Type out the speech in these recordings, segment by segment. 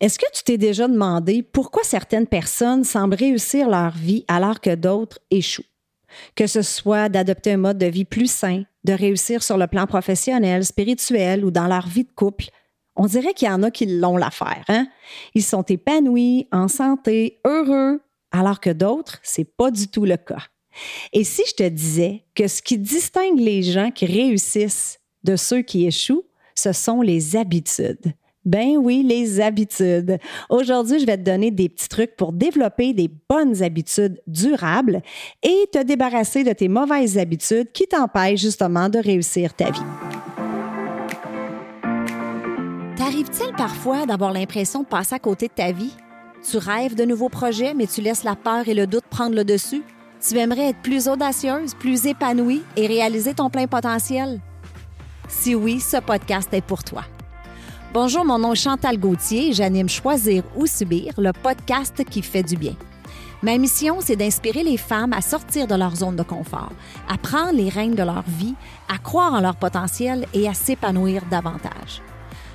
Est-ce que tu t'es déjà demandé pourquoi certaines personnes semblent réussir leur vie alors que d'autres échouent? Que ce soit d'adopter un mode de vie plus sain, de réussir sur le plan professionnel, spirituel ou dans leur vie de couple, on dirait qu'il y en a qui l'ont l'affaire. Hein? Ils sont épanouis, en santé, heureux, alors que d'autres, c'est pas du tout le cas. Et si je te disais que ce qui distingue les gens qui réussissent de ceux qui échouent, ce sont les habitudes. Ben oui, les habitudes. Aujourd'hui, je vais te donner des petits trucs pour développer des bonnes habitudes durables et te débarrasser de tes mauvaises habitudes qui t'empêchent justement de réussir ta vie. T'arrive-t-il parfois d'avoir l'impression de passer à côté de ta vie? Tu rêves de nouveaux projets, mais tu laisses la peur et le doute prendre le dessus? Tu aimerais être plus audacieuse, plus épanouie et réaliser ton plein potentiel? Si oui, ce podcast est pour toi. Bonjour, mon nom est Chantal Gauthier et j'anime Choisir ou Subir, le podcast qui fait du bien. Ma mission, c'est d'inspirer les femmes à sortir de leur zone de confort, à prendre les rênes de leur vie, à croire en leur potentiel et à s'épanouir davantage.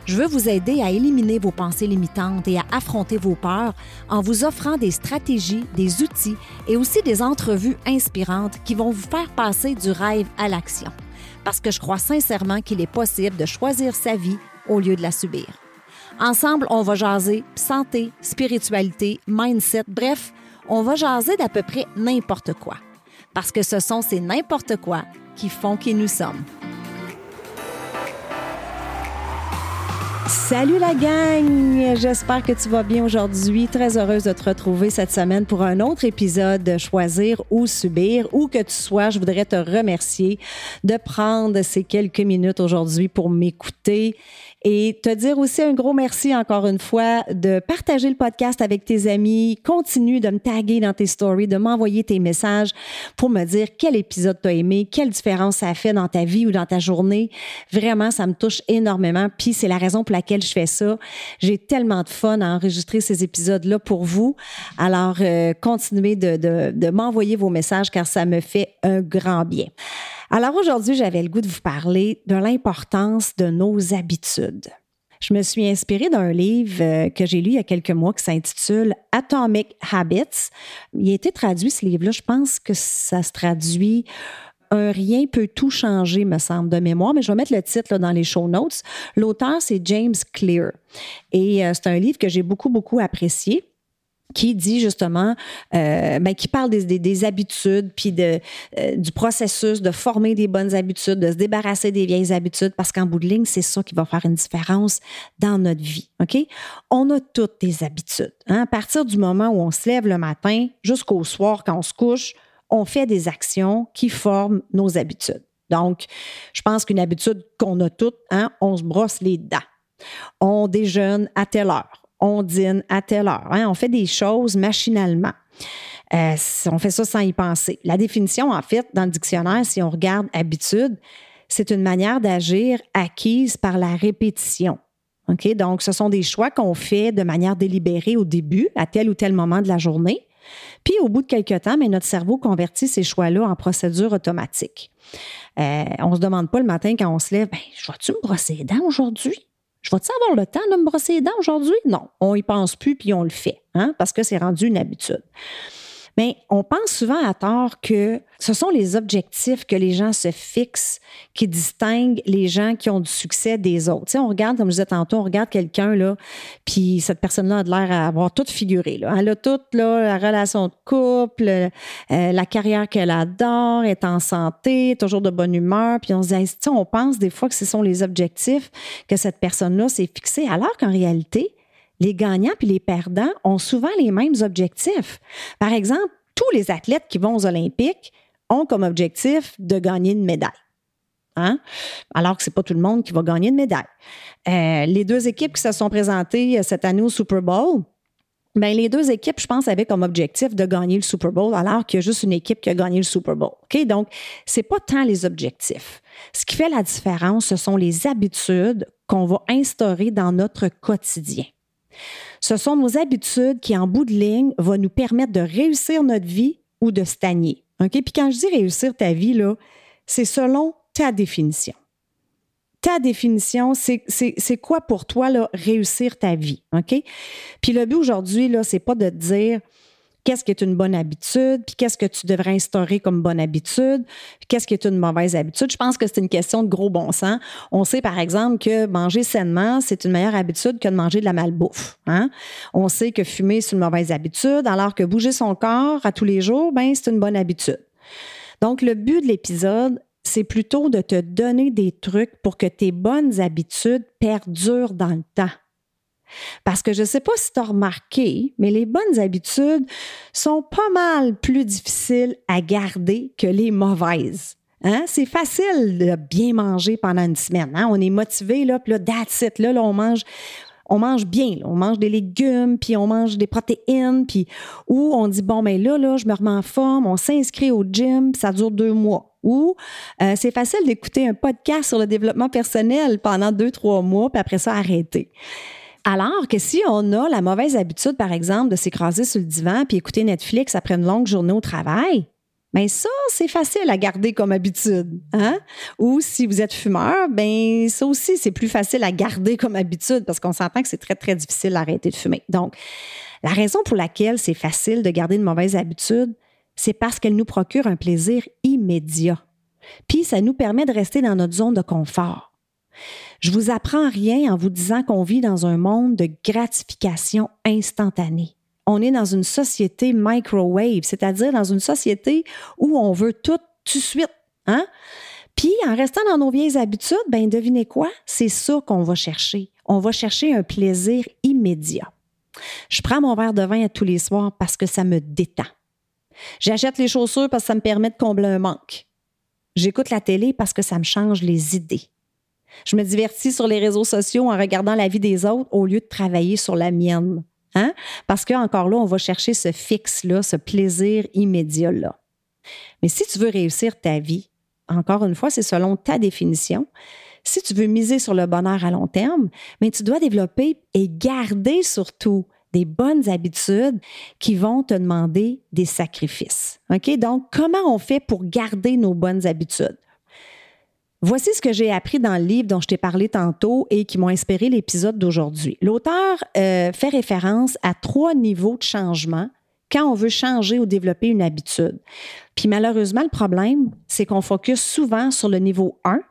Je veux vous aider à éliminer vos pensées limitantes et à affronter vos peurs en vous offrant des stratégies, des outils et aussi des entrevues inspirantes qui vont vous faire passer du rêve à l'action. Parce que je crois sincèrement qu'il est possible de choisir sa vie au lieu de la subir. Ensemble, on va jaser santé, spiritualité, mindset, bref, on va jaser d'à peu près n'importe quoi. Parce que ce sont ces n'importe quoi qui font qui nous sommes. Salut la gang! J'espère que tu vas bien aujourd'hui. Très heureuse de te retrouver cette semaine pour un autre épisode de Choisir ou Subir. Où que tu sois, je voudrais te remercier de prendre ces quelques minutes aujourd'hui pour m'écouter et te dire aussi un gros merci encore une fois de partager le podcast avec tes amis. Continue de me taguer dans tes stories, de m'envoyer tes messages pour me dire quel épisode t'as aimé, quelle différence ça a fait dans ta vie ou dans ta journée. Vraiment, ça me touche énormément. Puis c'est la raison pour laquelle je fais ça. J'ai tellement de fun à enregistrer ces épisodes-là pour vous. Alors, euh, continuez de, de, de m'envoyer vos messages car ça me fait un grand bien. Alors aujourd'hui, j'avais le goût de vous parler de l'importance de nos habitudes. Je me suis inspirée d'un livre euh, que j'ai lu il y a quelques mois qui s'intitule Atomic Habits. Il a été traduit, ce livre-là. Je pense que ça se traduit un rien peut tout changer, me semble, de mémoire, mais je vais mettre le titre là, dans les show notes. L'auteur, c'est James Clear. Et euh, c'est un livre que j'ai beaucoup, beaucoup apprécié qui dit justement, euh, ben, qui parle des, des, habitudes, puis de, euh, du processus de former des bonnes habitudes, de se débarrasser des vieilles habitudes, parce qu'en bout de ligne, c'est ça qui va faire une différence dans notre vie. OK? On a toutes des habitudes. Hein? À partir du moment où on se lève le matin jusqu'au soir quand on se couche, on fait des actions qui forment nos habitudes. Donc, je pense qu'une habitude qu'on a toutes, hein, on se brosse les dents. On déjeune à telle heure on dîne à telle heure. Hein. On fait des choses machinalement. Euh, on fait ça sans y penser. La définition, en fait, dans le dictionnaire, si on regarde habitude, c'est une manière d'agir acquise par la répétition. OK? Donc, ce sont des choix qu'on fait de manière délibérée au début, à tel ou tel moment de la journée. Puis, au bout de quelques temps, mais notre cerveau convertit ces choix-là en procédure automatique. Euh, on ne se demande pas le matin quand on se lève, ben, je vais-tu me dents aujourd'hui? Je vais-tu avoir le temps de me brosser les dents aujourd'hui? Non, on y pense plus puis on le fait, hein, parce que c'est rendu une habitude. Mais on pense souvent à tort que ce sont les objectifs que les gens se fixent qui distinguent les gens qui ont du succès des autres. Tu on regarde, comme je disais tantôt, on regarde quelqu'un, là, puis cette personne-là a l'air à avoir tout figuré. Elle a toute là, la relation de couple, euh, la carrière qu'elle adore, est en santé, toujours de bonne humeur. Puis on se dit, on pense des fois que ce sont les objectifs que cette personne-là s'est fixé, alors qu'en réalité, les gagnants puis les perdants ont souvent les mêmes objectifs. Par exemple, tous les athlètes qui vont aux Olympiques ont comme objectif de gagner une médaille. Hein? Alors que ce n'est pas tout le monde qui va gagner une médaille. Euh, les deux équipes qui se sont présentées euh, cette année au Super Bowl, ben, les deux équipes, je pense, avaient comme objectif de gagner le Super Bowl, alors qu'il y a juste une équipe qui a gagné le Super Bowl. OK? Donc, c'est pas tant les objectifs. Ce qui fait la différence, ce sont les habitudes qu'on va instaurer dans notre quotidien. Ce sont nos habitudes qui, en bout de ligne, vont nous permettre de réussir notre vie ou de stagner. OK? Puis quand je dis réussir ta vie, c'est selon ta définition. ta définition, c'est quoi pour toi là, réussir ta vie, OK? Puis le but aujourd'hui, là, c'est pas de dire qu'est-ce qui est une bonne habitude, puis qu'est-ce que tu devrais instaurer comme bonne habitude, puis qu'est-ce qui est une mauvaise habitude. Je pense que c'est une question de gros bon sens. On sait, par exemple, que manger sainement, c'est une meilleure habitude que de manger de la malbouffe. Hein? On sait que fumer, c'est une mauvaise habitude, alors que bouger son corps à tous les jours, ben, c'est une bonne habitude. Donc, le but de l'épisode, c'est plutôt de te donner des trucs pour que tes bonnes habitudes perdurent dans le temps. Parce que je ne sais pas si tu as remarqué, mais les bonnes habitudes sont pas mal plus difficiles à garder que les mauvaises. Hein? C'est facile de bien manger pendant une semaine. Hein? On est motivé, là, puis là, that's it, là, on mange on mange bien, on mange des légumes, puis on mange des protéines, puis ou on dit bon mais ben là là, je me remets en forme, on s'inscrit au gym, ça dure deux mois. Ou euh, c'est facile d'écouter un podcast sur le développement personnel pendant deux trois mois, puis après ça arrêter. Alors que si on a la mauvaise habitude, par exemple, de s'écraser sur le divan puis écouter Netflix après une longue journée au travail, ben ça, c'est facile à garder comme habitude. Hein? Ou si vous êtes fumeur, ben ça aussi, c'est plus facile à garder comme habitude parce qu'on s'entend que c'est très, très difficile d'arrêter de fumer. Donc, la raison pour laquelle c'est facile de garder une mauvaise habitude, c'est parce qu'elle nous procure un plaisir immédiat. Puis ça nous permet de rester dans notre zone de confort. Je vous apprends rien en vous disant qu'on vit dans un monde de gratification instantanée. On est dans une société microwave, c'est-à-dire dans une société où on veut tout tout de suite. Hein? Puis en restant dans nos vieilles habitudes, ben devinez quoi? C'est ça qu'on va chercher. On va chercher un plaisir immédiat. Je prends mon verre de vin tous les soirs parce que ça me détend. J'achète les chaussures parce que ça me permet de combler un manque. J'écoute la télé parce que ça me change les idées. Je me divertis sur les réseaux sociaux en regardant la vie des autres au lieu de travailler sur la mienne. Hein? Parce qu'encore là, on va chercher ce fixe-là, ce plaisir immédiat-là. Mais si tu veux réussir ta vie, encore une fois, c'est selon ta définition. Si tu veux miser sur le bonheur à long terme, mais tu dois développer et garder surtout des bonnes habitudes qui vont te demander des sacrifices. OK? Donc, comment on fait pour garder nos bonnes habitudes? Voici ce que j'ai appris dans le livre dont je t'ai parlé tantôt et qui m'ont inspiré l'épisode d'aujourd'hui. L'auteur euh, fait référence à trois niveaux de changement quand on veut changer ou développer une habitude. Puis malheureusement, le problème, c'est qu'on focus souvent sur le niveau 1,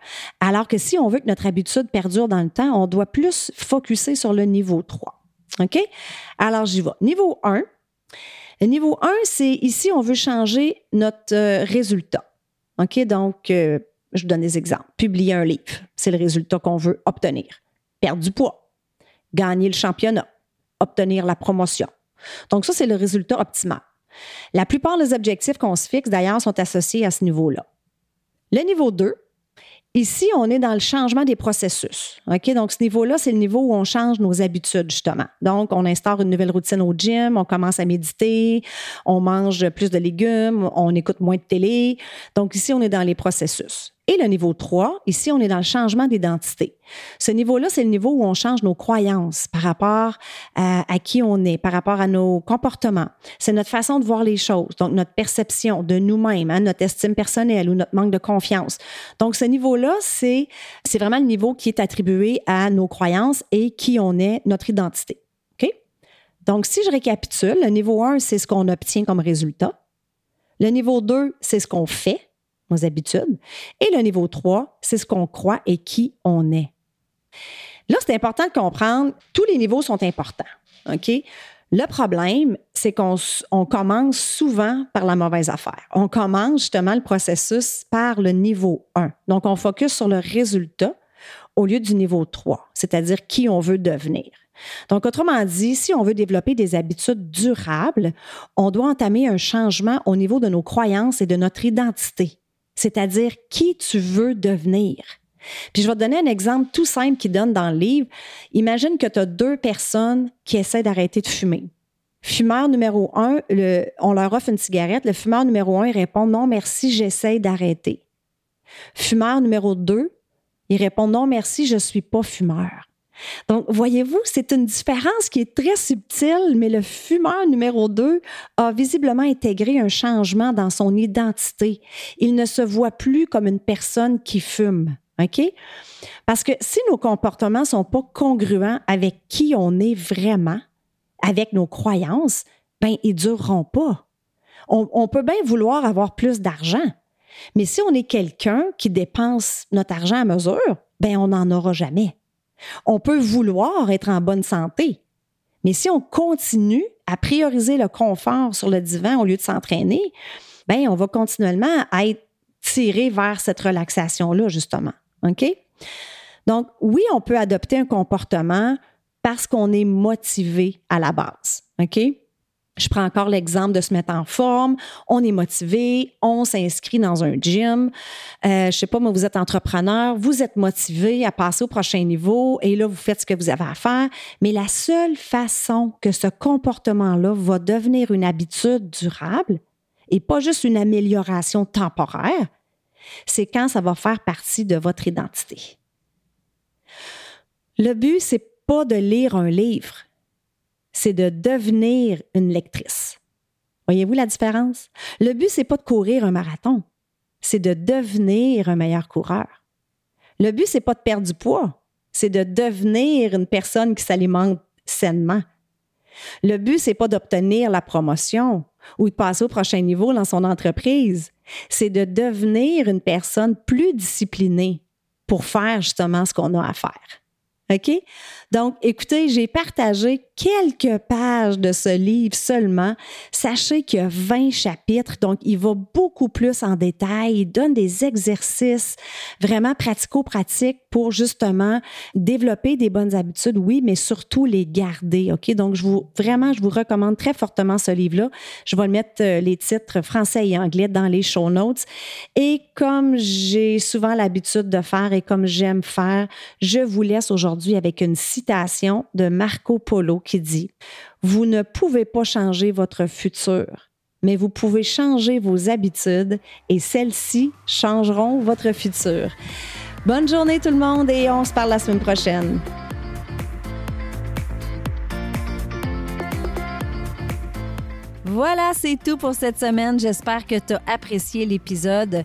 alors que si on veut que notre habitude perdure dans le temps, on doit plus focuser sur le niveau 3. OK? Alors, j'y vais. Niveau 1. Le niveau 1, c'est ici, on veut changer notre euh, résultat. OK? Donc, euh, je donne des exemples. Publier un livre, c'est le résultat qu'on veut obtenir. Perdre du poids, gagner le championnat, obtenir la promotion. Donc ça, c'est le résultat optimal. La plupart des objectifs qu'on se fixe, d'ailleurs, sont associés à ce niveau-là. Le niveau 2, Ici, on est dans le changement des processus. Donc, ce niveau-là, c'est le niveau où on change nos habitudes, justement. Donc, on instaure une nouvelle routine au gym, on commence à méditer, on mange plus de légumes, on écoute moins de télé. Donc, ici, on est dans les processus. Et le niveau 3, ici, on est dans le changement d'identité. Ce niveau-là, c'est le niveau où on change nos croyances par rapport à, qui on est, par rapport à nos comportements. C'est notre façon de voir les choses, donc notre perception de nous-mêmes, hein, notre estime personnelle ou notre manque de confiance. Donc, ce niveau-là, c'est, c'est vraiment le niveau qui est attribué à nos croyances et qui on est, notre identité. OK? Donc, si je récapitule, le niveau 1, c'est ce qu'on obtient comme résultat. Le niveau 2, c'est ce qu'on fait nos habitudes. Et le niveau 3, c'est ce qu'on croit et qui on est. Là, c'est important de comprendre, tous les niveaux sont importants. Le problème, c'est qu'on commence souvent par la mauvaise affaire. On commence justement le processus par le niveau 1. Donc, on focus sur le résultat au lieu du niveau 3, c'est-à-dire qui on veut devenir. Donc, autrement dit, si on veut développer des habitudes durables, on doit entamer un changement au niveau de nos croyances et de notre identité c'est-à-dire qui tu veux devenir. Puis je vais te donner un exemple tout simple qui donne dans le livre. Imagine que tu as deux personnes qui essaient d'arrêter de fumer. Fumeur numéro un, on leur offre une cigarette. Le fumeur numéro un, il répond non, merci, j'essaie d'arrêter. Fumeur numéro deux, il répond non, merci, je ne suis pas fumeur. Donc, voyez-vous, c'est une différence qui est très subtile, mais le fumeur numéro 2 a visiblement intégré un changement dans son identité. Il ne se voit plus comme une personne qui fume. OK? Parce que si nos comportements sont pas congruents avec qui on est vraiment, avec nos croyances, ben ils dureront pas. On, on peut bien vouloir avoir plus d'argent, mais si on est quelqu'un qui dépense notre argent à mesure, ben on n'en aura jamais. On peut vouloir être en bonne santé, mais si on continue à prioriser le confort sur le divan au lieu de s'entraîner, ben on va continuellement être tiré vers cette relaxation-là, justement. OK? Donc, oui, on peut adopter un comportement parce qu'on est motivé à la base. OK? Je prends encore l'exemple de se mettre en forme. On est motivé, on s'inscrit dans un gym. Euh, je sais pas, moi, vous êtes entrepreneur, vous êtes motivé à passer au prochain niveau et là, vous faites ce que vous avez à faire. Mais la seule façon que ce comportement-là va devenir une habitude durable et pas juste une amélioration temporaire, c'est quand ça va faire partie de votre identité. Le but, c'est pas de lire un livre, c'est de devenir une lectrice. Voyez-vous la différence? Le but, c'est pas de courir un marathon, c'est de devenir un meilleur coureur. Le but, c'est pas de perdre du poids, c'est de devenir une personne qui s'alimente sainement. Le but, c'est pas d'obtenir la promotion ou de passer au prochain niveau dans son entreprise. C'est de devenir une personne plus disciplinée pour faire justement ce qu'on a à faire. OK? Donc, écoutez, j'ai partagé quelques pages de ce livre seulement. Sachez qu'il y a 20 chapitres, donc il va beaucoup plus en détail. Il donne des exercices vraiment pratico-pratiques pour justement développer des bonnes habitudes, oui, mais surtout les garder. OK? Donc, je vous, vraiment, je vous recommande très fortement ce livre-là. Je vais le mettre euh, les titres français et anglais dans les show notes. Et comme j'ai souvent l'habitude de faire et comme j'aime faire, je vous laisse aujourd'hui avec une citation de Marco Polo qui dit Vous ne pouvez pas changer votre futur, mais vous pouvez changer vos habitudes et celles-ci changeront votre futur. Bonne journée tout le monde et on se parle la semaine prochaine. Voilà, c'est tout pour cette semaine. J'espère que tu as apprécié l'épisode.